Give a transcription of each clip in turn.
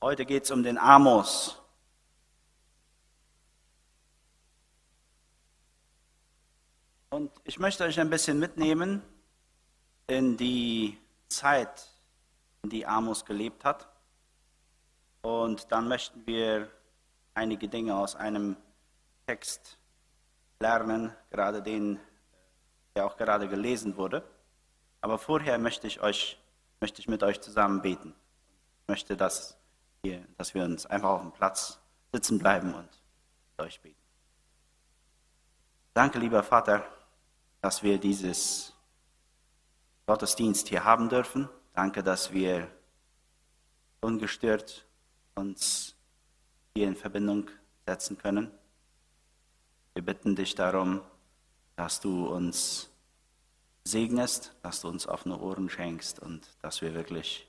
Heute geht es um den Amos. Und ich möchte euch ein bisschen mitnehmen in die Zeit, in die Amos gelebt hat. Und dann möchten wir einige Dinge aus einem Text lernen, gerade den, der auch gerade gelesen wurde. Aber vorher möchte ich euch, möchte ich mit euch zusammen beten. Ich möchte, dass, dass wir uns einfach auf dem Platz sitzen bleiben und euch beten. Danke, lieber Vater, dass wir dieses Gottesdienst hier haben dürfen. Danke, dass wir ungestört uns hier in Verbindung setzen können. Wir bitten dich darum, dass du uns segnest, dass du uns offene Ohren schenkst und dass wir wirklich,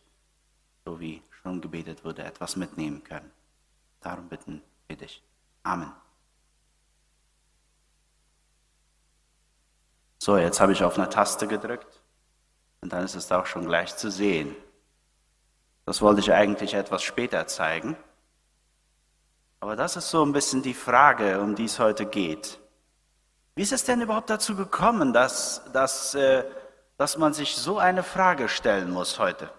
so wie schon gebetet wurde, etwas mitnehmen können. Darum bitten wir dich. Amen. So, jetzt habe ich auf eine Taste gedrückt und dann ist es auch schon gleich zu sehen. Das wollte ich eigentlich etwas später zeigen. Aber das ist so ein bisschen die Frage, um die es heute geht. Wie ist es denn überhaupt dazu gekommen, dass, dass, äh, dass man sich so eine Frage stellen muss heute?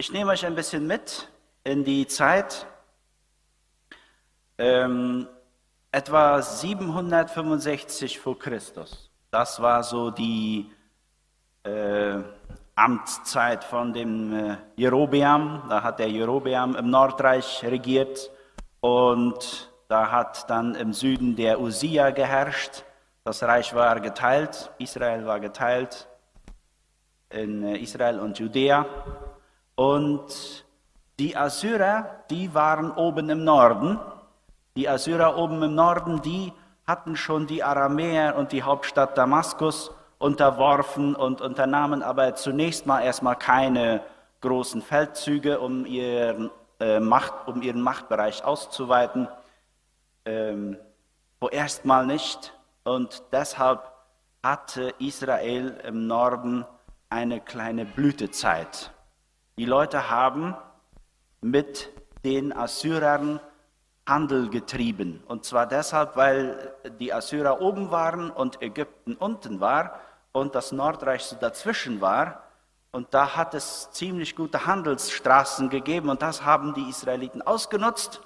Ich nehme euch ein bisschen mit in die Zeit ähm, etwa 765 vor Christus. Das war so die äh, Amtszeit von dem äh, Jerobeam. Da hat der Jerobeam im Nordreich regiert und da hat dann im Süden der Usia geherrscht. Das Reich war geteilt, Israel war geteilt in äh, Israel und Judäa. Und die Assyrer, die waren oben im Norden. Die Assyrer oben im Norden, die hatten schon die Aramäer und die Hauptstadt Damaskus unterworfen und unternahmen aber zunächst mal erstmal keine großen Feldzüge, um ihren, äh, Macht, um ihren Machtbereich auszuweiten ähm, vorerst mal nicht. Und deshalb hatte Israel im Norden eine kleine Blütezeit. Die Leute haben mit den Assyrern Handel getrieben. Und zwar deshalb, weil die Assyrer oben waren und Ägypten unten war und das Nordreich so dazwischen war. Und da hat es ziemlich gute Handelsstraßen gegeben und das haben die Israeliten ausgenutzt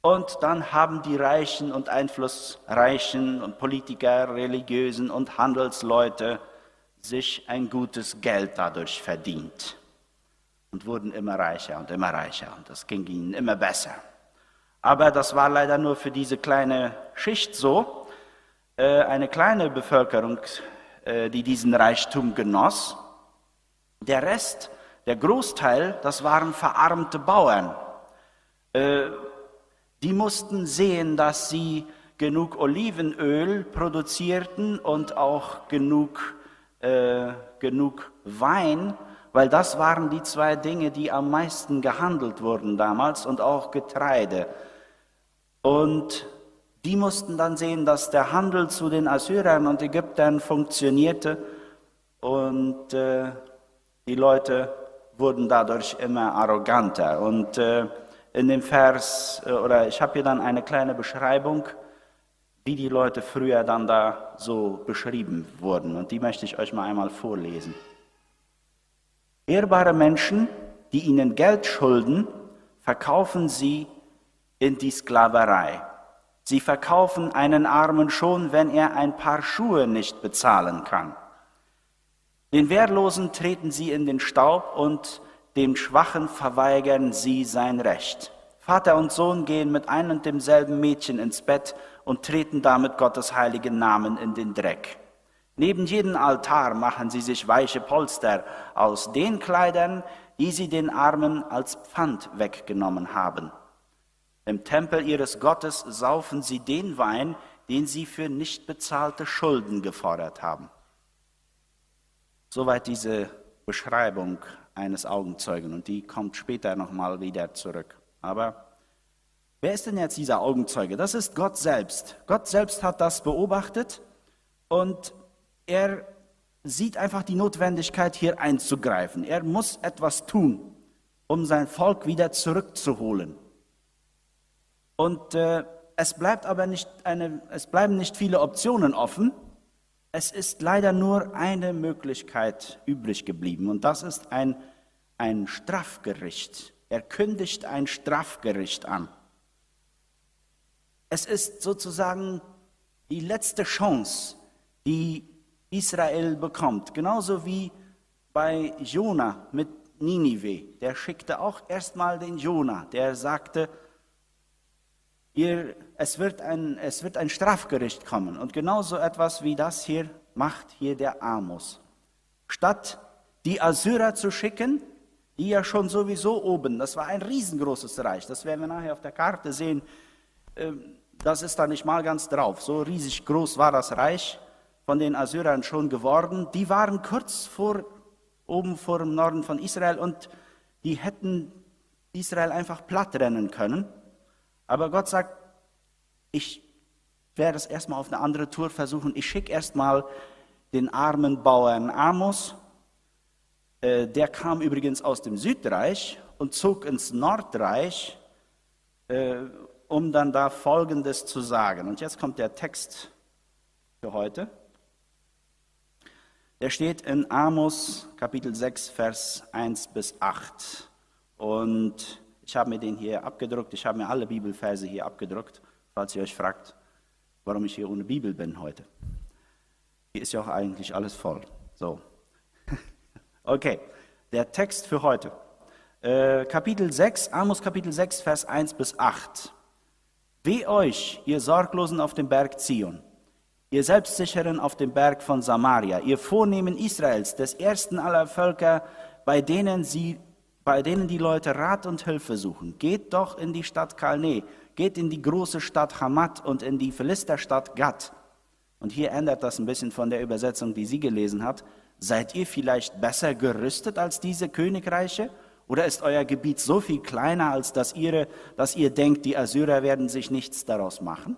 und dann haben die Reichen und Einflussreichen und Politiker, Religiösen und Handelsleute sich ein gutes Geld dadurch verdient und wurden immer reicher und immer reicher und das ging ihnen immer besser. Aber das war leider nur für diese kleine Schicht so, äh, eine kleine Bevölkerung, äh, die diesen Reichtum genoss. Der Rest, der Großteil, das waren verarmte Bauern äh, die mussten sehen, dass sie genug Olivenöl produzierten und auch genug, genug Wein, weil das waren die zwei Dinge, die am meisten gehandelt wurden damals und auch Getreide. Und die mussten dann sehen, dass der Handel zu den Assyrern und Ägyptern funktionierte und äh, die Leute wurden dadurch immer arroganter. Und äh, in dem Vers, äh, oder ich habe hier dann eine kleine Beschreibung, wie die Leute früher dann da so beschrieben wurden. Und die möchte ich euch mal einmal vorlesen. Ehrbare Menschen, die ihnen Geld schulden, verkaufen sie in die Sklaverei. Sie verkaufen einen Armen schon, wenn er ein paar Schuhe nicht bezahlen kann. Den Wehrlosen treten sie in den Staub und dem Schwachen verweigern sie sein Recht. Vater und Sohn gehen mit einem und demselben Mädchen ins Bett und treten damit Gottes heiligen Namen in den Dreck. Neben jedem Altar machen sie sich weiche Polster aus den Kleidern, die sie den Armen als Pfand weggenommen haben. Im Tempel ihres Gottes saufen sie den Wein, den sie für nicht bezahlte Schulden gefordert haben. Soweit diese Beschreibung eines Augenzeugen und die kommt später nochmal wieder zurück. Aber wer ist denn jetzt dieser Augenzeuge? Das ist Gott selbst. Gott selbst hat das beobachtet und er sieht einfach die Notwendigkeit, hier einzugreifen. Er muss etwas tun. um sein Volk wieder zurückzuholen. Und äh, es bleibt aber nicht eine, es bleiben nicht viele Optionen offen. Es ist leider nur eine Möglichkeit übrig geblieben und das ist ein, ein Strafgericht. Er kündigt ein Strafgericht an. Es ist sozusagen die letzte Chance, die Israel bekommt. Genauso wie bei Jona mit Ninive. Der schickte auch erstmal den Jona, der sagte, ihr, es, wird ein, es wird ein Strafgericht kommen. Und genauso etwas wie das hier macht hier der Amos. Statt die Assyrer zu schicken, die ja schon sowieso oben, das war ein riesengroßes Reich, das werden wir nachher auf der Karte sehen, ähm, das ist da nicht mal ganz drauf. So riesig groß war das Reich von den Assyrern schon geworden. Die waren kurz vor, oben vor dem Norden von Israel und die hätten Israel einfach platt rennen können. Aber Gott sagt, ich werde es erstmal auf eine andere Tour versuchen. Ich schicke erstmal den armen Bauern Amos. Äh, der kam übrigens aus dem Südreich und zog ins Nordreich äh, um dann da Folgendes zu sagen. Und jetzt kommt der Text für heute. Der steht in Amos Kapitel 6, Vers 1 bis 8. Und ich habe mir den hier abgedruckt. Ich habe mir alle Bibelverse hier abgedruckt, falls ihr euch fragt, warum ich hier ohne Bibel bin heute. Hier ist ja auch eigentlich alles voll. So. Okay, der Text für heute. Äh, Kapitel 6, Amos Kapitel 6, Vers 1 bis 8. Weh euch, ihr Sorglosen auf dem Berg Zion, ihr Selbstsicheren auf dem Berg von Samaria, ihr Vornehmen Israels, des ersten aller Völker, bei denen, sie, bei denen die Leute Rat und Hilfe suchen. Geht doch in die Stadt Kalne, geht in die große Stadt Hamat und in die Philisterstadt Gad. Und hier ändert das ein bisschen von der Übersetzung, die sie gelesen hat. Seid ihr vielleicht besser gerüstet als diese Königreiche? Oder ist euer Gebiet so viel kleiner, als dass, ihre, dass ihr denkt, die Assyrer werden sich nichts daraus machen?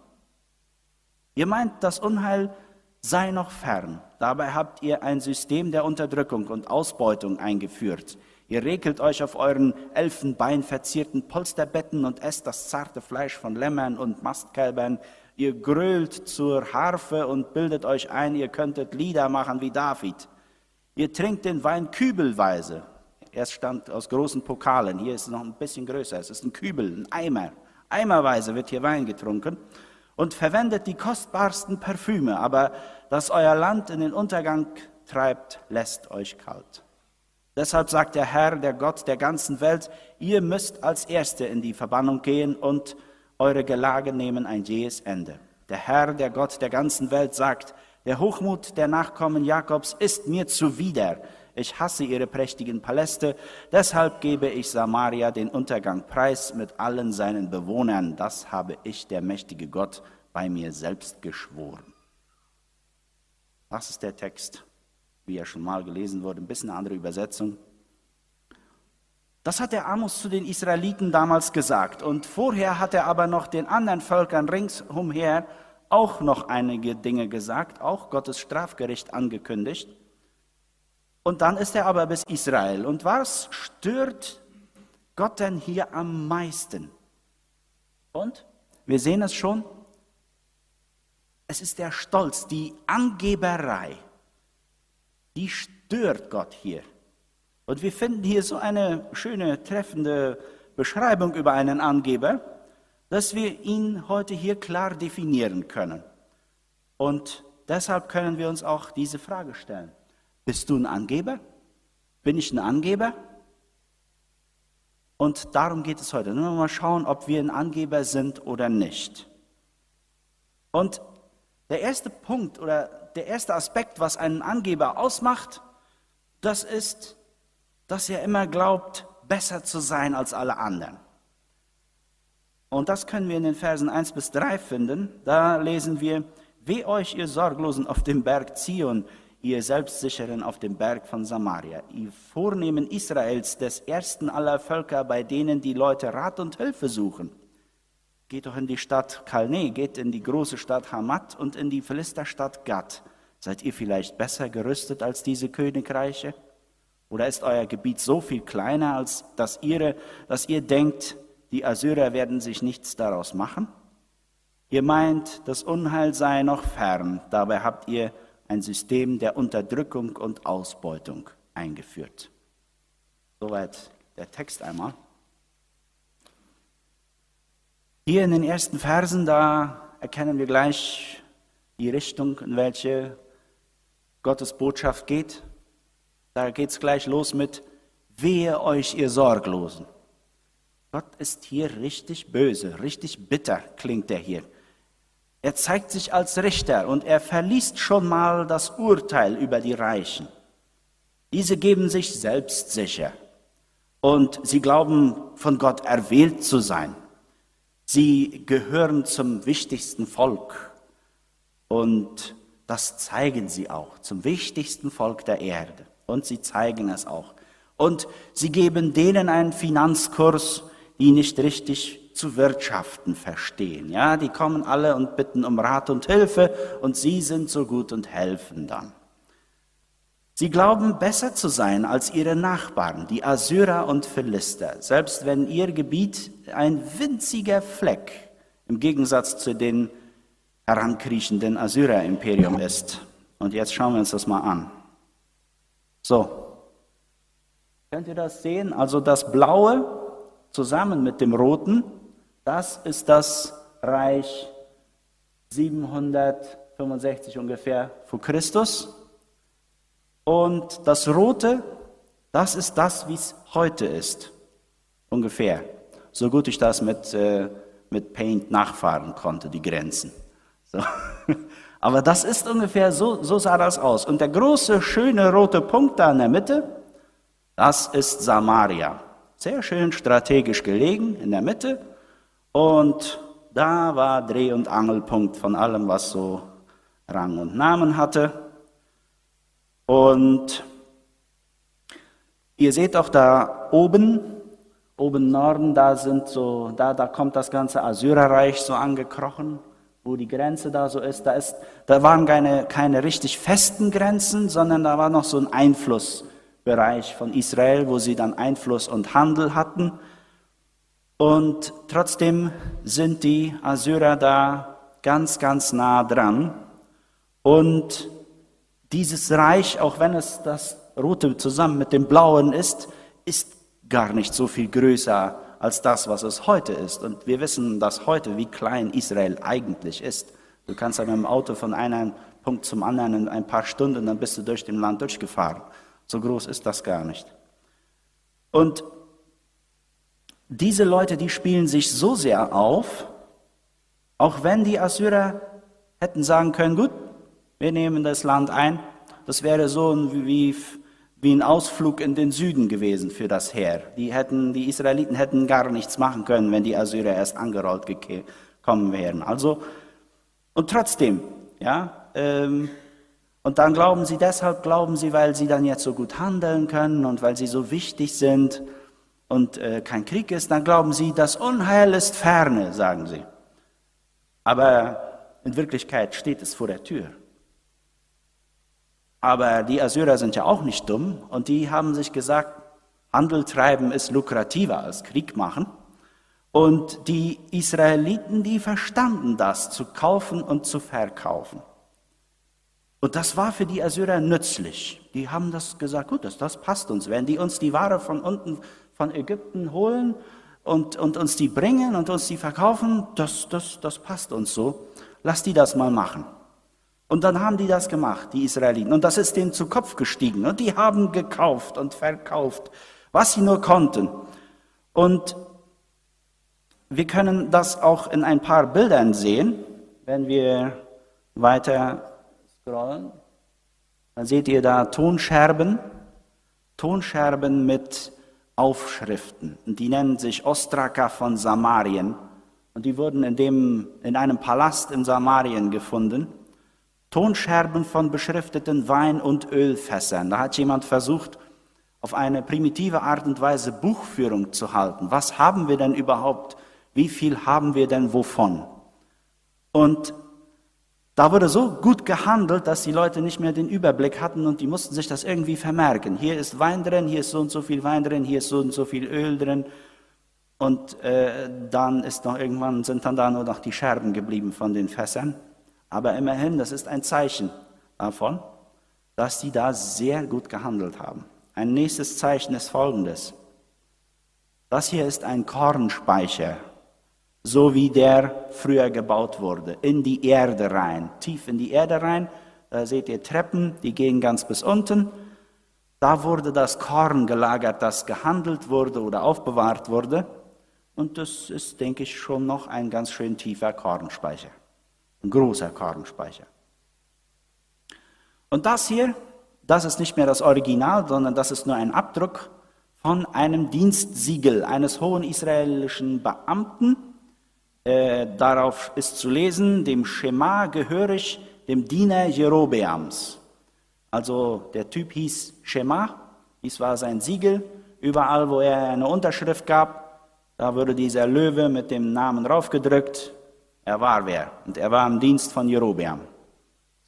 Ihr meint, das Unheil sei noch fern. Dabei habt ihr ein System der Unterdrückung und Ausbeutung eingeführt. Ihr regelt euch auf euren elfenbeinverzierten Polsterbetten und esst das zarte Fleisch von Lämmern und Mastkälbern. Ihr grölt zur Harfe und bildet euch ein, ihr könntet Lieder machen wie David. Ihr trinkt den Wein kübelweise er stammt aus großen Pokalen. Hier ist es noch ein bisschen größer. Es ist ein Kübel, ein Eimer. Eimerweise wird hier Wein getrunken und verwendet die kostbarsten Parfüme. Aber dass euer Land in den Untergang treibt, lässt euch kalt. Deshalb sagt der Herr, der Gott der ganzen Welt, ihr müsst als Erste in die Verbannung gehen und eure Gelage nehmen ein jähes Ende. Der Herr, der Gott der ganzen Welt sagt, der Hochmut der Nachkommen Jakobs ist mir zuwider ich hasse ihre prächtigen Paläste, deshalb gebe ich Samaria den Untergang preis mit allen seinen Bewohnern. Das habe ich, der mächtige Gott, bei mir selbst geschworen. Das ist der Text, wie er schon mal gelesen wurde, ein bisschen eine andere Übersetzung. Das hat der Amos zu den Israeliten damals gesagt. Und vorher hat er aber noch den anderen Völkern ringsumher auch noch einige Dinge gesagt, auch Gottes Strafgericht angekündigt. Und dann ist er aber bis Israel. Und was stört Gott denn hier am meisten? Und wir sehen es schon, es ist der Stolz, die Angeberei, die stört Gott hier. Und wir finden hier so eine schöne, treffende Beschreibung über einen Angeber, dass wir ihn heute hier klar definieren können. Und deshalb können wir uns auch diese Frage stellen. Bist du ein Angeber? Bin ich ein Angeber? Und darum geht es heute. Nur mal schauen, ob wir ein Angeber sind oder nicht. Und der erste Punkt oder der erste Aspekt, was einen Angeber ausmacht, das ist, dass er immer glaubt, besser zu sein als alle anderen. Und das können wir in den Versen 1 bis 3 finden. Da lesen wir, Weh euch, ihr Sorglosen auf dem Berg Zion, ihr Selbstsicheren auf dem Berg von Samaria, ihr Vornehmen Israels, des ersten aller Völker, bei denen die Leute Rat und Hilfe suchen. Geht doch in die Stadt Kalne, geht in die große Stadt Hamat und in die Philisterstadt Gad. Seid ihr vielleicht besser gerüstet als diese Königreiche? Oder ist euer Gebiet so viel kleiner, als dass, ihre, dass ihr denkt, die Assyrer werden sich nichts daraus machen? Ihr meint, das Unheil sei noch fern, dabei habt ihr ein System der Unterdrückung und Ausbeutung eingeführt. Soweit der Text einmal. Hier in den ersten Versen, da erkennen wir gleich die Richtung, in welche Gottes Botschaft geht. Da geht es gleich los mit, wehe euch, ihr Sorglosen. Gott ist hier richtig böse, richtig bitter klingt er hier. Er zeigt sich als Richter und er verliest schon mal das Urteil über die Reichen. Diese geben sich selbstsicher und sie glauben, von Gott erwählt zu sein. Sie gehören zum wichtigsten Volk und das zeigen sie auch, zum wichtigsten Volk der Erde. Und sie zeigen es auch. Und sie geben denen einen Finanzkurs, die nicht richtig zu wirtschaften verstehen. Ja, die kommen alle und bitten um Rat und Hilfe und sie sind so gut und helfen dann. Sie glauben besser zu sein als ihre Nachbarn, die Assyrer und Philister, selbst wenn ihr Gebiet ein winziger Fleck im Gegensatz zu den herankriechenden Assyrer-Imperium ist. Und jetzt schauen wir uns das mal an. So, könnt ihr das sehen? Also das Blaue zusammen mit dem Roten, das ist das Reich 765 ungefähr vor Christus. Und das Rote, das ist das, wie es heute ist, ungefähr. So gut ich das mit, äh, mit Paint nachfahren konnte, die Grenzen. So. Aber das ist ungefähr so, so sah das aus. Und der große, schöne rote Punkt da in der Mitte, das ist Samaria. Sehr schön strategisch gelegen in der Mitte. Und da war Dreh- und Angelpunkt von allem, was so Rang und Namen hatte. Und ihr seht auch da oben, oben Norden, da sind so, da, da kommt das ganze Assyrerreich so angekrochen wo die Grenze da so ist, da, ist, da waren keine, keine richtig festen Grenzen, sondern da war noch so ein Einflussbereich von Israel, wo sie dann Einfluss und Handel hatten. Und trotzdem sind die Assyrer da ganz, ganz nah dran. Und dieses Reich, auch wenn es das Rote zusammen mit dem Blauen ist, ist gar nicht so viel größer als das, was es heute ist. Und wir wissen dass heute, wie klein Israel eigentlich ist. Du kannst ja mit dem Auto von einem Punkt zum anderen in ein paar Stunden, dann bist du durch dem Land durchgefahren. So groß ist das gar nicht. Und diese Leute, die spielen sich so sehr auf, auch wenn die Assyrer hätten sagen können, gut, wir nehmen das Land ein, das wäre so wie wie ein Ausflug in den Süden gewesen für das Heer. Die, hätten, die Israeliten hätten gar nichts machen können, wenn die Assyrer erst angerollt gekommen wären. Also, und trotzdem, ja, ähm, und dann glauben sie, deshalb glauben sie, weil sie dann jetzt so gut handeln können und weil sie so wichtig sind und äh, kein Krieg ist, dann glauben sie, das Unheil ist ferne, sagen sie. Aber in Wirklichkeit steht es vor der Tür. Aber die Assyrer sind ja auch nicht dumm und die haben sich gesagt, Handel treiben ist lukrativer als Krieg machen. Und die Israeliten, die verstanden das, zu kaufen und zu verkaufen. Und das war für die Assyrer nützlich. Die haben das gesagt, gut, das, das passt uns. Wenn die uns die Ware von unten, von Ägypten holen und, und uns die bringen und uns die verkaufen, das, das, das passt uns so. Lass die das mal machen. Und dann haben die das gemacht, die Israeliten. Und das ist denen zu Kopf gestiegen. Und die haben gekauft und verkauft, was sie nur konnten. Und wir können das auch in ein paar Bildern sehen, wenn wir weiter scrollen. Dann seht ihr da Tonscherben, Tonscherben mit Aufschriften. Die nennen sich Ostraka von Samarien. Und die wurden in, dem, in einem Palast in Samarien gefunden. Tonscherben von beschrifteten Wein- und Ölfässern. Da hat jemand versucht, auf eine primitive Art und Weise Buchführung zu halten. Was haben wir denn überhaupt? Wie viel haben wir denn wovon? Und Da wurde so gut gehandelt, dass die Leute nicht mehr den Überblick hatten und die mussten sich das irgendwie vermerken. Hier ist Wein drin, hier ist so und so viel Wein drin, hier ist so und so viel Öl drin. Und äh, dann ist noch irgendwann sind dann da nur noch die Scherben geblieben von den Fässern. Aber immerhin, das ist ein Zeichen davon, dass die da sehr gut gehandelt haben. Ein nächstes Zeichen ist folgendes. Das hier ist ein Kornspeicher so wie der früher gebaut wurde, in die Erde rein, tief in die Erde rein. Da seht ihr Treppen, die gehen ganz bis unten. Da wurde das Korn gelagert, das gehandelt wurde oder aufbewahrt wurde. Und das ist, denke ich, schon noch ein ganz schön tiefer Kornspeicher, ein großer Kornspeicher. Und das hier, das ist nicht mehr das Original, sondern das ist nur ein Abdruck von einem Dienstsiegel eines hohen israelischen Beamten, äh, darauf ist zu lesen, dem Schema gehörig dem Diener Jerobeams. Also der Typ hieß Schema, dies war sein Siegel. Überall, wo er eine Unterschrift gab, da wurde dieser Löwe mit dem Namen draufgedrückt. Er war wer und er war im Dienst von Jerobeam.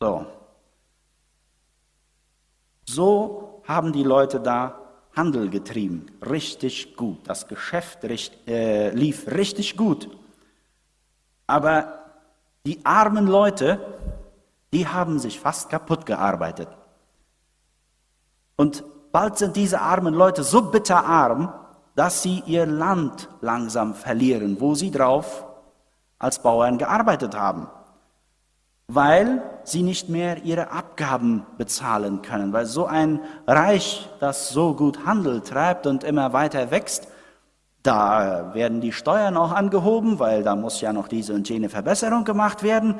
So. So haben die Leute da Handel getrieben, richtig gut. Das Geschäft äh, lief richtig gut. Aber die armen Leute, die haben sich fast kaputt gearbeitet. Und bald sind diese armen Leute so bitterarm, dass sie ihr Land langsam verlieren, wo sie drauf als Bauern gearbeitet haben, weil sie nicht mehr ihre Abgaben bezahlen können, weil so ein Reich, das so gut Handel treibt und immer weiter wächst, da werden die Steuern auch angehoben, weil da muss ja noch diese und jene Verbesserung gemacht werden.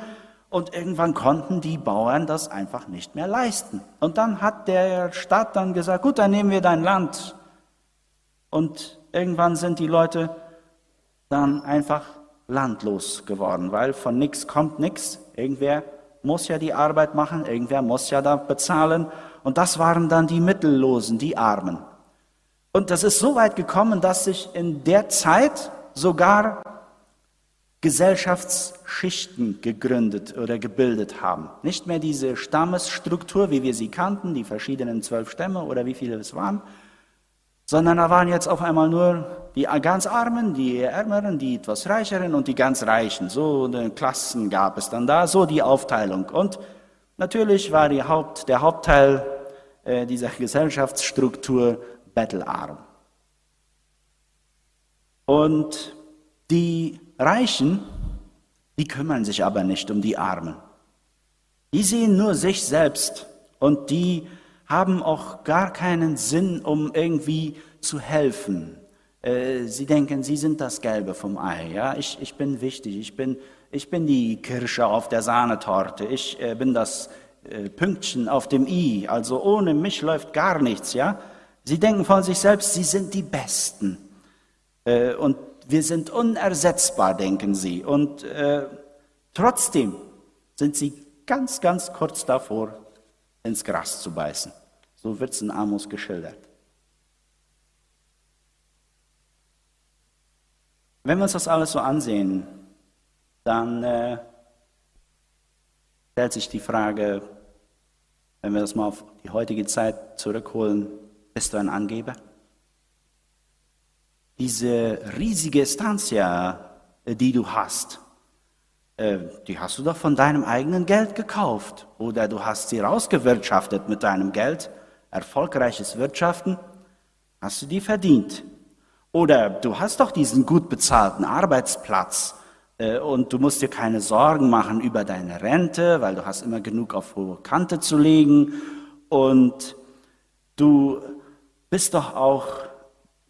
Und irgendwann konnten die Bauern das einfach nicht mehr leisten. Und dann hat der Staat dann gesagt, gut, dann nehmen wir dein Land. Und irgendwann sind die Leute dann einfach landlos geworden, weil von nichts kommt nichts. Irgendwer muss ja die Arbeit machen, irgendwer muss ja da bezahlen. Und das waren dann die Mittellosen, die Armen. Und das ist so weit gekommen, dass sich in der Zeit sogar Gesellschaftsschichten gegründet oder gebildet haben. Nicht mehr diese Stammesstruktur, wie wir sie kannten, die verschiedenen zwölf Stämme oder wie viele es waren, sondern da waren jetzt auf einmal nur die ganz Armen, die Ärmeren, die etwas Reicheren und die ganz Reichen. So eine Klassen gab es dann da, so die Aufteilung. Und natürlich war Haupt, der Hauptteil äh, dieser Gesellschaftsstruktur bettelarm. Und die Reichen, die kümmern sich aber nicht um die Armen. Die sehen nur sich selbst und die haben auch gar keinen Sinn, um irgendwie zu helfen. Äh, sie denken, sie sind das Gelbe vom Ei. Ja, ich, ich bin wichtig. Ich bin, ich bin die Kirsche auf der Sahnetorte. Ich äh, bin das äh, Pünktchen auf dem I. Also ohne mich läuft gar nichts. Ja, Sie denken von sich selbst, sie sind die Besten. Äh, und wir sind unersetzbar, denken sie. Und äh, trotzdem sind sie ganz, ganz kurz davor, ins Gras zu beißen. So wird es in Amos geschildert. Wenn wir uns das alles so ansehen, dann äh, stellt sich die Frage, wenn wir das mal auf die heutige Zeit zurückholen, bist du ein Angeber? Diese riesige Stanzia, die du hast, äh, die hast du doch von deinem eigenen Geld gekauft oder du hast sie rausgewirtschaftet mit deinem Geld. Erfolgreiches Wirtschaften hast du die verdient. Oder du hast doch diesen gut bezahlten Arbeitsplatz äh, und du musst dir keine Sorgen machen über deine Rente, weil du hast immer genug auf hohe Kante zu legen und du bist doch auch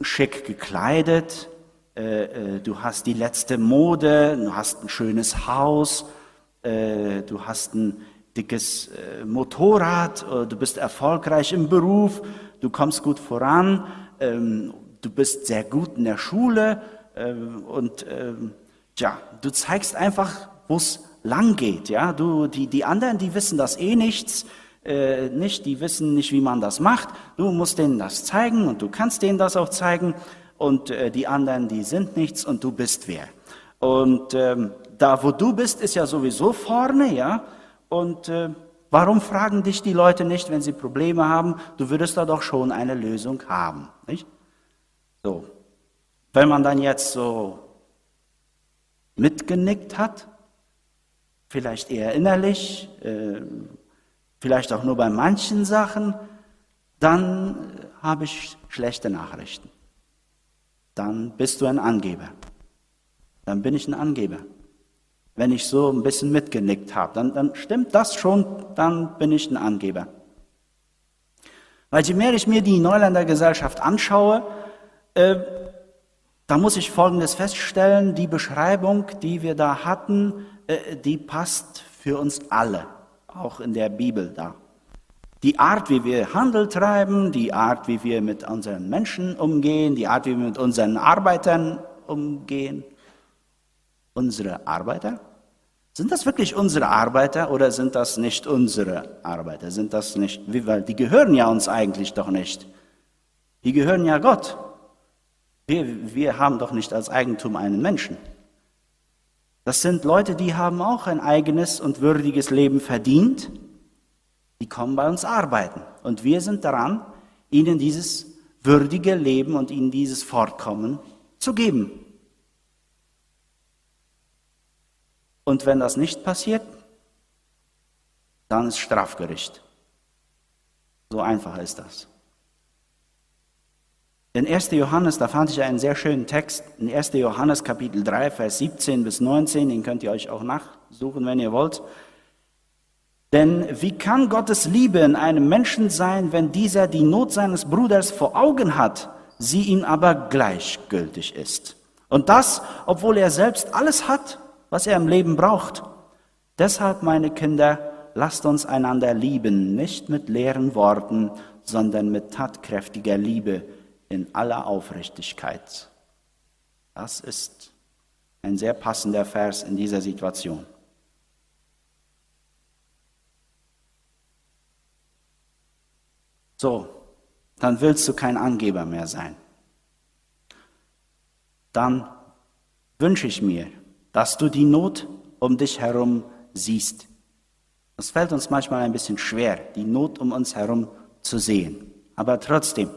schick gekleidet, äh, äh, du hast die letzte Mode, du hast ein schönes Haus, äh, du hast ein dickes Motorrad, du bist erfolgreich im Beruf, du kommst gut voran, ähm, du bist sehr gut in der Schule und ja, du zeigst einfach, wo es lang geht. Ja? Du, die, die anderen, die wissen das eh nichts, äh, nicht, die wissen nicht, wie man das macht. Du musst denen das zeigen und du kannst denen das auch zeigen. Und äh, die anderen, die sind nichts und du bist wer. Und ähm, da, wo du bist, ist ja sowieso vorne, ja. Und äh, warum fragen dich die Leute nicht, wenn sie Probleme haben? Du würdest da doch schon eine Lösung haben. Nicht? So. Wenn man dann jetzt so mitgenickt hat, vielleicht eher innerlich, äh, vielleicht auch nur bei manchen Sachen, dann habe ich schlechte Nachrichten. Dann bist du ein Angeber. Dann bin ich ein Angeber. Wenn ich so ein bisschen mitgenickt habe, dann, dann stimmt das schon, dann bin ich ein Angeber. Weil je mehr ich mir die Neuländer Gesellschaft anschaue, äh, da muss ich Folgendes feststellen, die Beschreibung, die wir da hatten, äh, die passt für uns alle, auch in der Bibel da. Die Art, wie wir Handel treiben, die Art, wie wir mit unseren Menschen umgehen, die Art, wie wir mit unseren Arbeitern umgehen. Unsere Arbeiter? Sind das wirklich unsere Arbeiter oder sind das nicht unsere Arbeiter? Sind das nicht, weil die gehören ja uns eigentlich doch nicht. Die gehören ja Gott. Wir, wir haben doch nicht als Eigentum einen Menschen. Das sind Leute, die haben auch ein eigenes und würdiges Leben verdient. Die kommen bei uns arbeiten. Und wir sind daran, ihnen dieses würdige Leben und ihnen dieses Fortkommen zu geben. Und wenn das nicht passiert, dann ist Strafgericht. So einfach ist das. In 1. Johannes, da fand ich einen sehr schönen Text, in 1. Johannes Kapitel 3, Vers 17 bis 19, den könnt ihr euch auch nachsuchen, wenn ihr wollt. Denn wie kann Gottes Liebe in einem Menschen sein, wenn dieser die Not seines Bruders vor Augen hat, sie ihm aber gleichgültig ist? Und das, obwohl er selbst alles hat, was er im Leben braucht. Deshalb, meine Kinder, lasst uns einander lieben, nicht mit leeren Worten, sondern mit tatkräftiger Liebe in aller Aufrichtigkeit. Das ist ein sehr passender Vers in dieser Situation. So, dann willst du kein Angeber mehr sein. Dann wünsche ich mir, dass du die Not um dich herum siehst. Es fällt uns manchmal ein bisschen schwer, die Not um uns herum zu sehen. Aber trotzdem,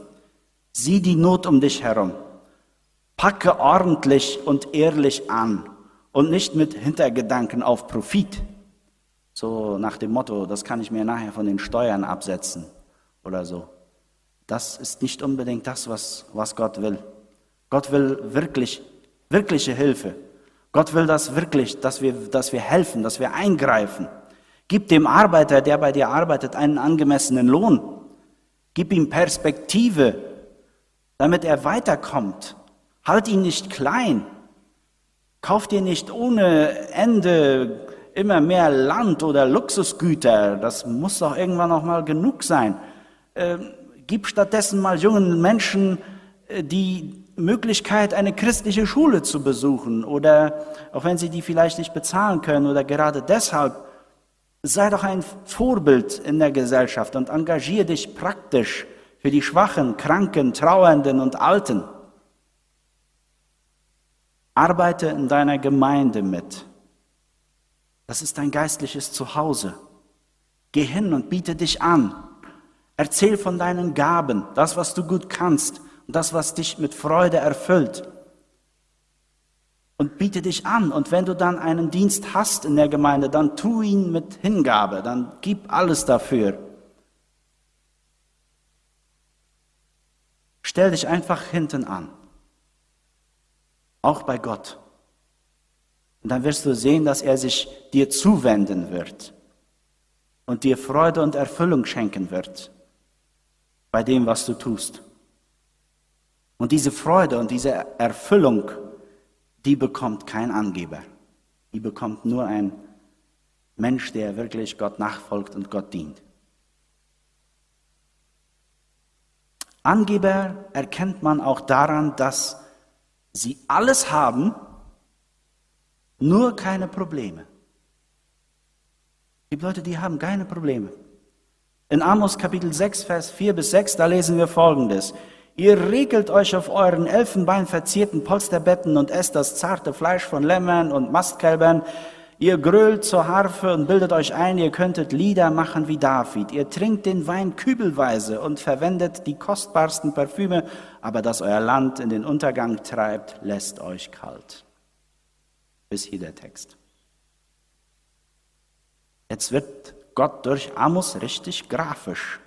Sieh die Not um dich herum. Packe ordentlich und ehrlich an und nicht mit Hintergedanken auf Profit. So nach dem Motto, das kann ich mir nachher von den Steuern absetzen oder so. Das ist nicht unbedingt das, was, was Gott will. Gott will wirklich, wirkliche Hilfe. Gott will das wirklich, dass wir, dass wir helfen, dass wir eingreifen. Gib dem Arbeiter, der bei dir arbeitet, einen angemessenen Lohn. Gib ihm Perspektive, damit er weiterkommt. Halt ihn nicht klein. Kauf dir nicht ohne Ende immer mehr Land oder Luxusgüter. Das muss doch irgendwann auch mal genug sein. Äh, gib stattdessen mal jungen Menschen äh, die Möglichkeit, eine christliche Schule zu besuchen oder auch wenn sie die vielleicht nicht bezahlen können oder gerade deshalb, sei doch ein Vorbild in der Gesellschaft und engagier dich praktisch für die Schwachen, Kranken, Trauernden und Alten. Arbeite in deiner Gemeinde mit. Das ist dein geistliches Zuhause. Geh hin und biete dich an. Erzähl von deinen Gaben, das, was du gut kannst und das, was dich mit Freude erfüllt. Und biete dich an. Und wenn du dann einen Dienst hast in der Gemeinde, dann tu ihn mit Hingabe, dann gib alles dafür. Stell dich einfach hinten an. Auch bei Gott. Und dann wirst du sehen, dass er sich dir zuwenden wird und dir Freude und Erfüllung schenken wird bei dem, was du tust. Und diese Freude und diese Erfüllung, die bekommt kein Angeber. Die bekommt nur ein Mensch, der wirklich Gott nachfolgt und Gott dient. Angeber erkennt man auch daran, dass sie alles haben, nur keine Probleme. Gibt Leute, die haben keine Probleme. In Amos Kapitel 6, Vers 4 bis 6, da lesen wir folgendes. Ihr regelt euch auf euren Elfenbein verzierten Polsterbetten und esst das zarte Fleisch von Lämmern und Mastkälbern. Ihr grölt zur Harfe und bildet euch ein, ihr könntet Lieder machen wie David. Ihr trinkt den Wein kübelweise und verwendet die kostbarsten Parfüme, aber dass euer Land in den Untergang treibt, lässt euch kalt. Bis hier der Text. Jetzt wird Gott durch Amos richtig grafisch.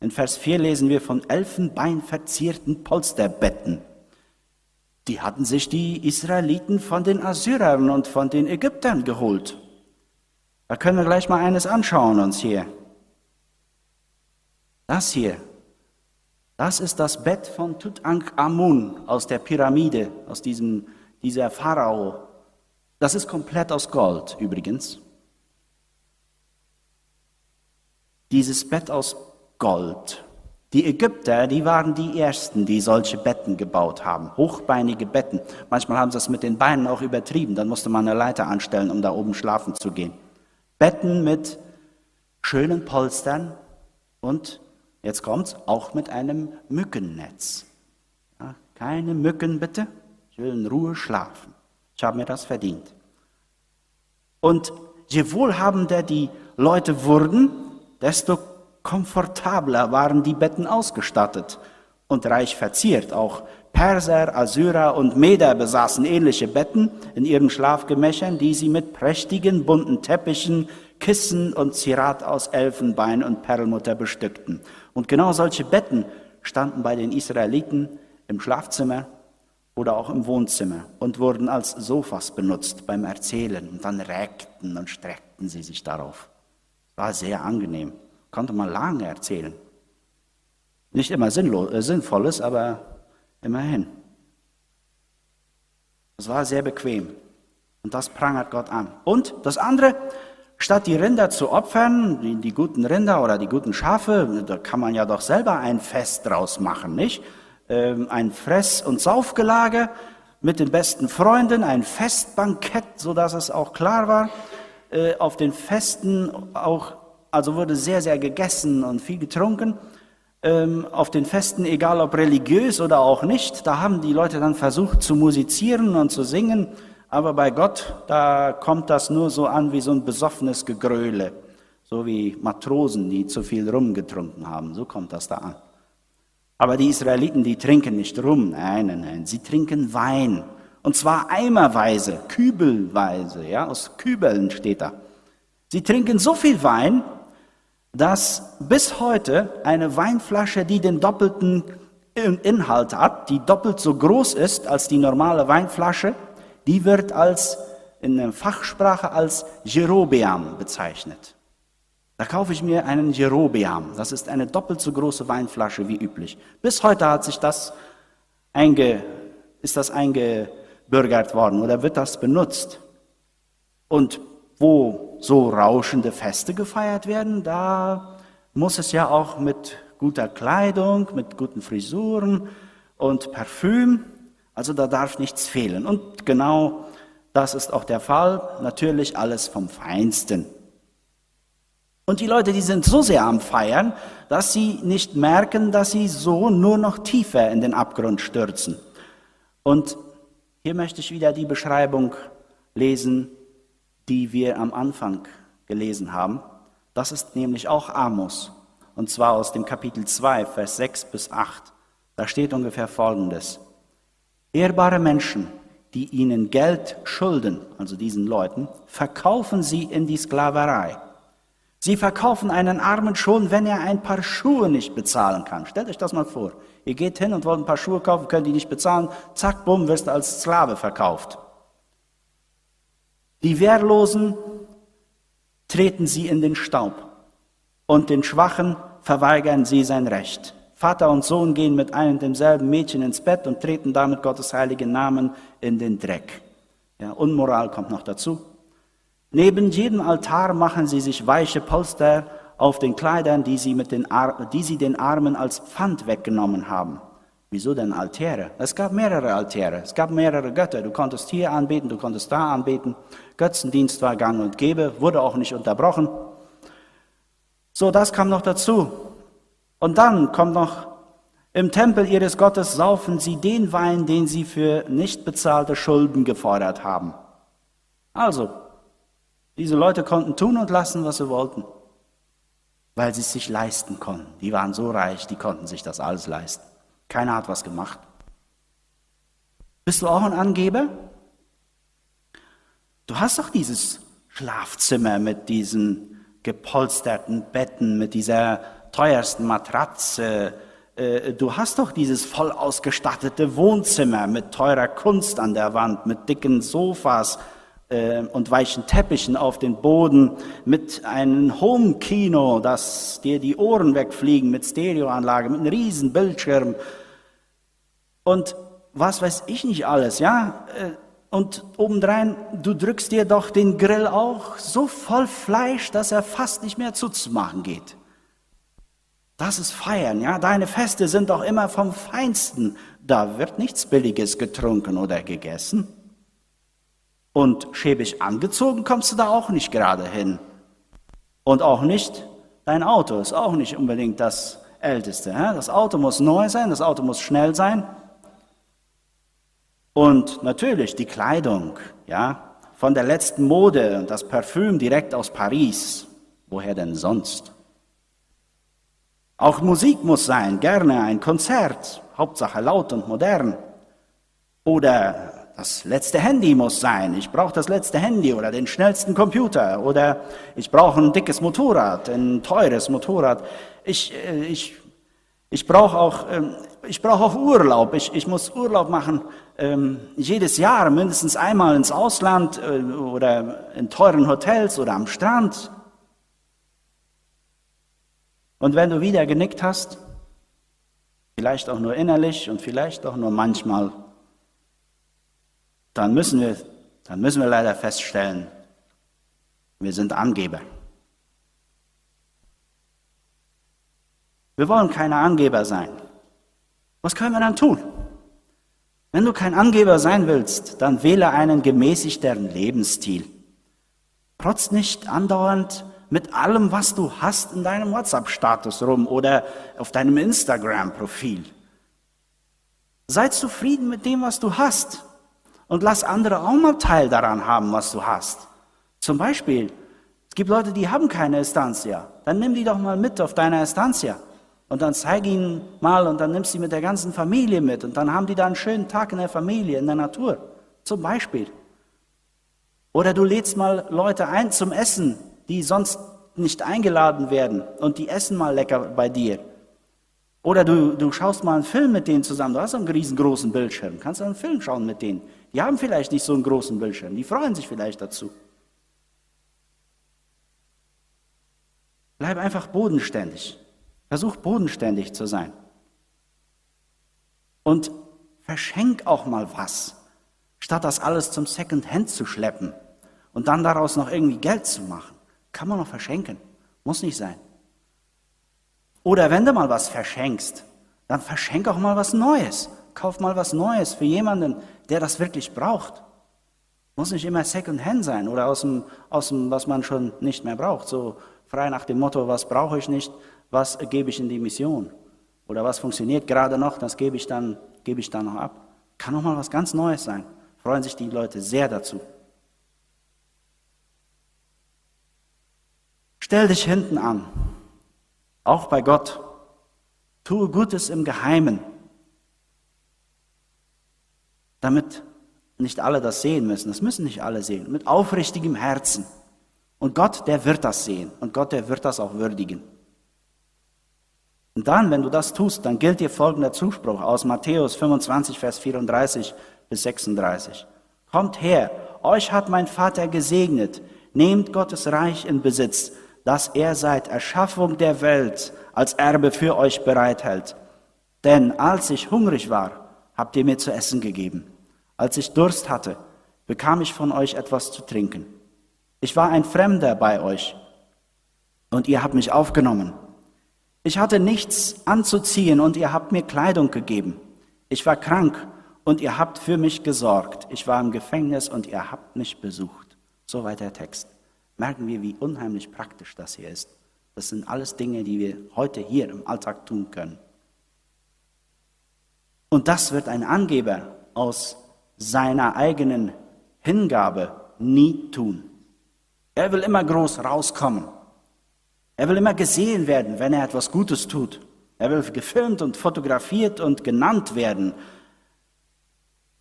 In Vers 4 lesen wir von Elfenbein verzierten Polsterbetten. Die hatten sich die Israeliten von den Assyrern und von den Ägyptern geholt. Da können wir gleich mal eines anschauen uns hier. Das hier, das ist das Bett von Tutanchamun aus der Pyramide, aus diesem, dieser Pharao. Das ist komplett aus Gold übrigens. Dieses Bett aus Gold. Die Ägypter, die waren die Ersten, die solche Betten gebaut haben, hochbeinige Betten. Manchmal haben sie es mit den Beinen auch übertrieben, dann musste man eine Leiter anstellen, um da oben schlafen zu gehen. Betten mit schönen Polstern und, jetzt kommt's, auch mit einem Mückennetz. Ja, keine Mücken bitte, ich will in Ruhe schlafen. Ich habe mir das verdient. Und je wohlhabender die Leute wurden, desto komfortabler waren die Betten ausgestattet und reich verziert. Auch Perser, Assyrer und Meder besaßen ähnliche Betten in ihren Schlafgemächern, die sie mit prächtigen bunten Teppichen, Kissen und Zierat aus Elfenbein und Perlmutter bestückten. Und genau solche Betten standen bei den Israeliten im Schlafzimmer oder auch im Wohnzimmer und wurden als Sofas benutzt beim Erzählen. Und dann reckten und streckten sie sich darauf. War sehr angenehm. Konnte man lange erzählen. Nicht immer sinnlos, äh, Sinnvolles, aber immerhin. Es war sehr bequem. Und das prangert Gott an. Und das andere, statt die Rinder zu opfern, die, die, guten Rinder oder die guten Schafe, da kann man ja doch selber ein Fest draus machen, nicht? Ähm, ein Fress- und Saufgelage mit den besten Freunden, ein Festbankett, so dass es auch klar war, äh, auf den Festen auch also wurde sehr, sehr gegessen und viel getrunken. Ähm, auf den Festen, egal ob religiös oder auch nicht, da haben die Leute dann versucht zu musizieren und zu singen, aber bei Gott, da kommt das nur so an wie so ein besoffenes Gegröle, so wie Matrosen, die zu viel Rum getrunken haben, so kommt das da an. Aber die Israeliten, die trinken nicht Rum, nein, nein, nein, sie trinken Wein. Und zwar eimerweise, kübelweise, ja, aus Kübeln steht da. Sie trinken so viel Wein, dass bis heute eine Weinflasche, die den doppelten Inhalt hat, die doppelt so groß ist als die normale Weinflasche, die wird als in der Fachsprache als Jerobeam bezeichnet. Da kaufe ich mir einen Jerobeam. Das ist eine doppelt so große Weinflasche wie üblich. Bis heute hat sich das einge, ist das eingebürgert worden oder wird das benutzt. Und wo so rauschende Feste gefeiert werden, da muss es ja auch mit guter Kleidung, mit guten Frisuren und Parfüm, also da darf nichts fehlen. Und genau das ist auch der Fall, natürlich alles vom Feinsten. Und die Leute, die sind so sehr am Feiern, dass sie nicht merken, dass sie so nur noch tiefer in den Abgrund stürzen. Und hier möchte ich wieder die Beschreibung lesen, die wir am Anfang gelesen haben. Das ist nämlich auch Amos, und zwar aus dem Kapitel 2, Vers 6 bis 8. Da steht ungefähr Folgendes. Ehrbare Menschen, die ihnen Geld schulden, also diesen Leuten, verkaufen sie in die Sklaverei. Sie verkaufen einen Armen schon, wenn er ein paar Schuhe nicht bezahlen kann. Stellt euch das mal vor. Ihr geht hin und wollt ein paar Schuhe kaufen, könnt die nicht bezahlen. Zack, bumm, wirst du als Sklave verkauft. Die Wehrlosen treten sie in den Staub und den Schwachen verweigern sie sein Recht. Vater und Sohn gehen mit einem demselben Mädchen ins Bett und treten damit Gottes heiligen Namen in den Dreck. Ja, Unmoral kommt noch dazu. Neben jedem Altar machen sie sich weiche Polster auf den Kleidern, die sie, mit den, Ar die sie den Armen als Pfand weggenommen haben. Wieso denn Altäre? Es gab mehrere Altäre, es gab mehrere Götter. Du konntest hier anbeten, du konntest da anbeten. Götzendienst war gang und gäbe, wurde auch nicht unterbrochen. So, das kam noch dazu. Und dann kommt noch, im Tempel ihres Gottes saufen sie den Wein, den sie für nicht bezahlte Schulden gefordert haben. Also, Diese Leute konnten tun und lassen, was sie wollten, weil sie es sich leisten konnten. Die waren so reich, die konnten sich das alles leisten. Keiner hat was gemacht. Bist du auch ein Angeber? Du hast doch dieses Schlafzimmer mit diesen gepolsterten Betten, mit dieser teuersten Matratze. Äh, du hast doch dieses voll ausgestattete Wohnzimmer mit teurer Kunst an der Wand, mit dicken Sofas äh, und weichen Teppichen auf den Boden, mit einem Home-Kino, das dir die Ohren wegfliegen, mit Stereoanlage, mit einem riesen Bildschirm. Und was weiß ich nicht alles, ja? Äh, und obendrein, du drückst dir doch den Grill auch so voll Fleisch, dass er fast nicht mehr zuzumachen geht. Das ist Feiern, ja? Deine Feste sind doch immer vom Feinsten. Da wird nichts Billiges getrunken oder gegessen. Und schäbig angezogen kommst du da auch nicht gerade hin. Und auch nicht, dein Auto ist auch nicht unbedingt das Älteste. Ja? Das Auto muss neu sein, das Auto muss schnell sein. Und natürlich die Kleidung, ja, von der letzten Mode, das Parfüm direkt aus Paris. Woher denn sonst? Auch Musik muss sein, gerne ein Konzert, Hauptsache laut und modern. Oder das letzte Handy muss sein. Ich brauche das letzte Handy oder den schnellsten Computer oder ich brauche ein dickes Motorrad, ein teures Motorrad. Ich, äh, ich, ich brauche auch, ähm, ich brauche auch Urlaub. Ich, ich muss Urlaub machen ähm, jedes Jahr mindestens einmal ins Ausland äh, oder in teuren Hotels oder am Strand. Und wenn du wieder genickt hast, vielleicht auch nur innerlich und vielleicht auch nur manchmal, dann müssen wir, dann müssen wir leider feststellen, wir sind Angeber. Wir wollen keine Angeber sein. Was können wir dann tun? Wenn du kein Angeber sein willst, dann wähle einen gemäßigteren Lebensstil. Trotz nicht andauernd mit allem, was du hast, in deinem WhatsApp-Status rum oder auf deinem Instagram-Profil. Sei zufrieden mit dem, was du hast und lass andere auch mal Teil daran haben, was du hast. Zum Beispiel, es gibt Leute, die haben keine Estancia. Dann nimm die doch mal mit auf deiner Estancia. Und dann zeig ihnen mal und dann nimmst du sie mit der ganzen Familie mit und dann haben die da einen schönen Tag in der Familie, in der Natur. Zum Beispiel. Oder du lädst mal Leute ein zum Essen, die sonst nicht eingeladen werden und die essen mal lecker bei dir. Oder du, du schaust mal einen Film mit denen zusammen. Du hast einen riesengroßen Bildschirm. Kannst einen Film schauen mit denen. Die haben vielleicht nicht so einen großen Bildschirm. Die freuen sich vielleicht dazu. Bleib einfach bodenständig. Versuch bodenständig zu sein. Und verschenk auch mal was, statt das alles zum Second Hand zu schleppen und dann daraus noch irgendwie Geld zu machen. Kann man noch verschenken. Muss nicht sein. Oder wenn du mal was verschenkst, dann verschenk auch mal was Neues. Kauf mal was Neues für jemanden, der das wirklich braucht. Muss nicht immer Second Hand sein oder aus dem, aus dem, was man schon nicht mehr braucht. So frei nach dem Motto, was brauche ich nicht, was gebe ich in die Mission? Oder was funktioniert gerade noch, das gebe ich dann, gebe ich dann noch ab. Kann noch mal was ganz Neues sein. Freuen sich die Leute sehr dazu. Stell dich hinten an, auch bei Gott. Tue Gutes im Geheimen, damit nicht alle das sehen müssen. Das müssen nicht alle sehen. Mit aufrichtigem Herzen. Und Gott, der wird das sehen. Und Gott, der wird das auch würdigen. Und dann, wenn du das tust, dann gilt dir folgender Zuspruch aus Matthäus 25, Vers 34 bis 36. Kommt her, euch hat mein Vater gesegnet, nehmt Gottes Reich in Besitz, das er seit Erschaffung der Welt als Erbe für euch bereithält. Denn als ich hungrig war, habt ihr mir zu essen gegeben. Als ich Durst hatte, bekam ich von euch etwas zu trinken. Ich war ein Fremder bei euch und ihr habt mich aufgenommen. Ich hatte nichts anzuziehen und ihr habt mir Kleidung gegeben. Ich war krank und ihr habt für mich gesorgt. Ich war im Gefängnis und ihr habt mich besucht. Soweit der Text. Merken wir, wie unheimlich praktisch das hier ist. Das sind alles Dinge, die wir heute hier im Alltag tun können. Und das wird ein Angeber aus seiner eigenen Hingabe nie tun. Er will immer groß rauskommen. Er will immer gesehen werden, wenn er etwas Gutes tut. Er will gefilmt und fotografiert und genannt werden.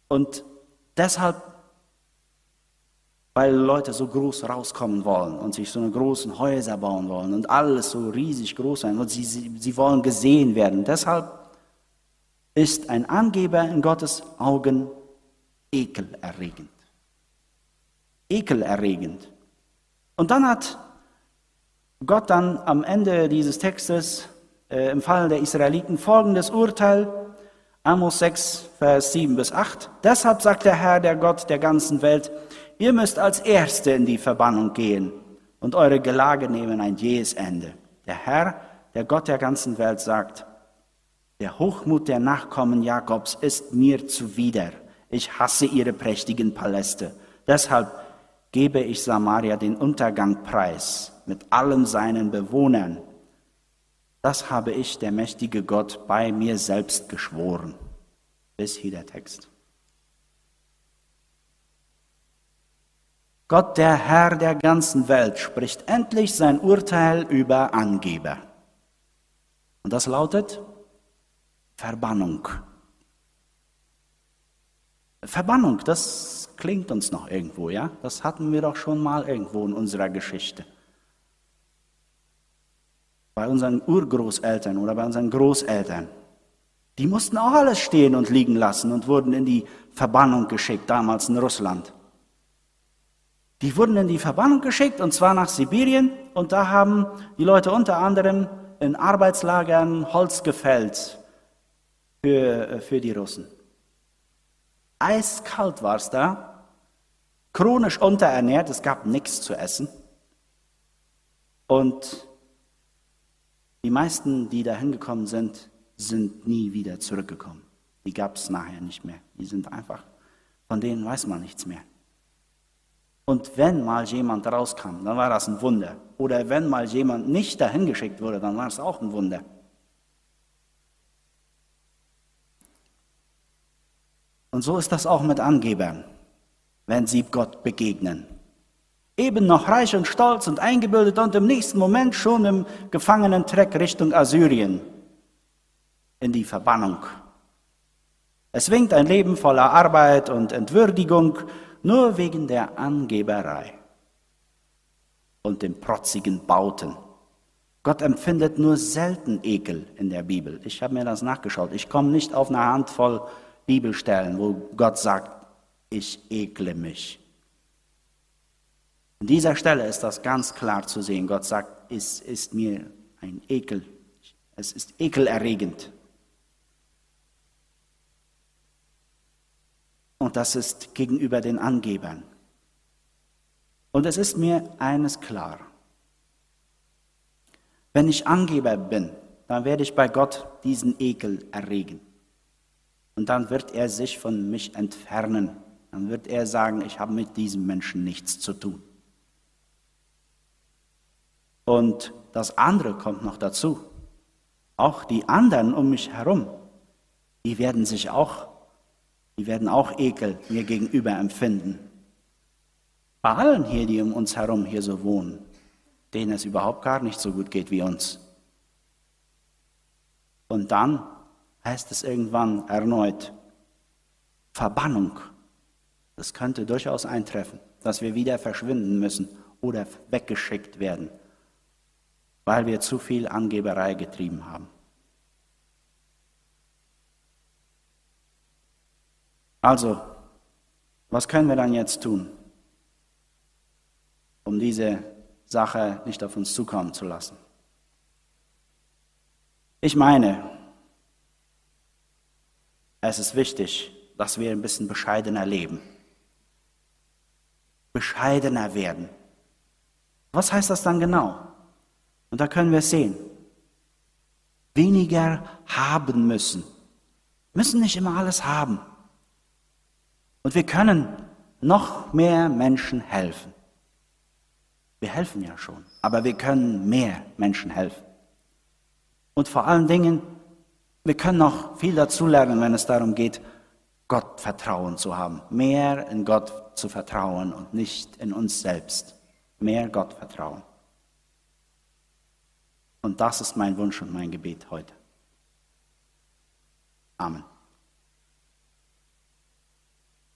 Und deshalb, weil Leute so groß rauskommen wollen und sich so eine großen Häuser bauen wollen und alles so riesig groß sein und sie, sie, sie wollen gesehen werden. Deshalb ist ein Angeber in Gottes Augen ekelerregend. Ekelerregend. Und dann hat Gott dann am Ende dieses Textes äh, im Fall der Israeliten folgendes Urteil, Amos 6, Vers 7 bis 8. Deshalb sagt der Herr, der Gott der ganzen Welt, ihr müsst als Erste in die Verbannung gehen und eure Gelage nehmen ein jähes Ende. Der Herr, der Gott der ganzen Welt sagt, der Hochmut der Nachkommen Jakobs ist mir zuwider. Ich hasse ihre prächtigen Paläste. Deshalb gebe ich Samaria den Untergang preis mit allen seinen Bewohnern. Das habe ich, der mächtige Gott, bei mir selbst geschworen. Bis hier der Text. Gott, der Herr der ganzen Welt, spricht endlich sein Urteil über Angeber. Und das lautet, Verbannung. Verbannung, das klingt uns noch irgendwo, ja? Das hatten wir doch schon mal irgendwo in unserer Geschichte. Bei unseren Urgroßeltern oder bei unseren Großeltern. Die mussten auch alles stehen und liegen lassen und wurden in die Verbannung geschickt, damals in Russland. Die wurden in die Verbannung geschickt und zwar nach Sibirien und da haben die Leute unter anderem in Arbeitslagern Holz gefällt für, äh, für die Russen. Eiskalt war es da, chronisch unterernährt, es gab nichts zu essen. Und die meisten, die da hingekommen sind, sind nie wieder zurückgekommen. Die gab es nachher nicht mehr. Die sind einfach, von denen weiß man nichts mehr. Und wenn mal jemand rauskam, dann war das ein Wunder. Oder wenn mal jemand nicht dahin geschickt wurde, dann war es auch ein Wunder. Und so ist das auch mit Angebern, wenn sie Gott begegnen. Eben noch reich und stolz und eingebildet und im nächsten Moment schon im Gefangenentreck Richtung Assyrien in die Verbannung. Es winkt ein Leben voller Arbeit und Entwürdigung nur wegen der Angeberei und dem protzigen Bauten. Gott empfindet nur selten Ekel in der Bibel. Ich habe mir das nachgeschaut. Ich komme nicht auf eine Handvoll Bibelstellen, wo Gott sagt, ich ekle mich. An dieser Stelle ist das ganz klar zu sehen. Gott sagt, es ist mir ein Ekel, es ist ekelerregend. Und das ist gegenüber den Angebern. Und es ist mir eines klar. Wenn ich Angeber bin, dann werde ich bei Gott diesen Ekel erregen. Und dann wird er sich von mich entfernen. Dann wird er sagen, ich habe mit diesem Menschen nichts zu tun. Und das andere kommt noch dazu. Auch die anderen um mich herum, die werden sich auch, die werden auch Ekel mir gegenüber empfinden. Bei allen hier, die um uns herum hier so wohnen, denen es überhaupt gar nicht so gut geht wie uns. Und dann heißt es irgendwann erneut Verbannung. Das könnte durchaus eintreffen, dass wir wieder verschwinden müssen oder weggeschickt werden, weil wir zu viel Angeberei getrieben haben. Also, was können wir dann jetzt tun, um diese Sache nicht auf uns zukommen zu lassen? Ich meine, es ist wichtig, dass wir ein bisschen bescheidener leben. Bescheidener werden. Was heißt das dann genau? Und da können wir sehen. Weniger haben müssen. Müssen nicht immer alles haben. Und wir können noch mehr Menschen helfen. Wir helfen ja schon, aber wir können mehr Menschen helfen. Und vor allen Dingen wir können noch viel dazulernen, wenn es darum geht, Gott Vertrauen zu haben. Mehr in Gott zu vertrauen und nicht in uns selbst. mehr Gott vertrauen. Und das ist mein Wunsch und mein Gebet heute. Amen.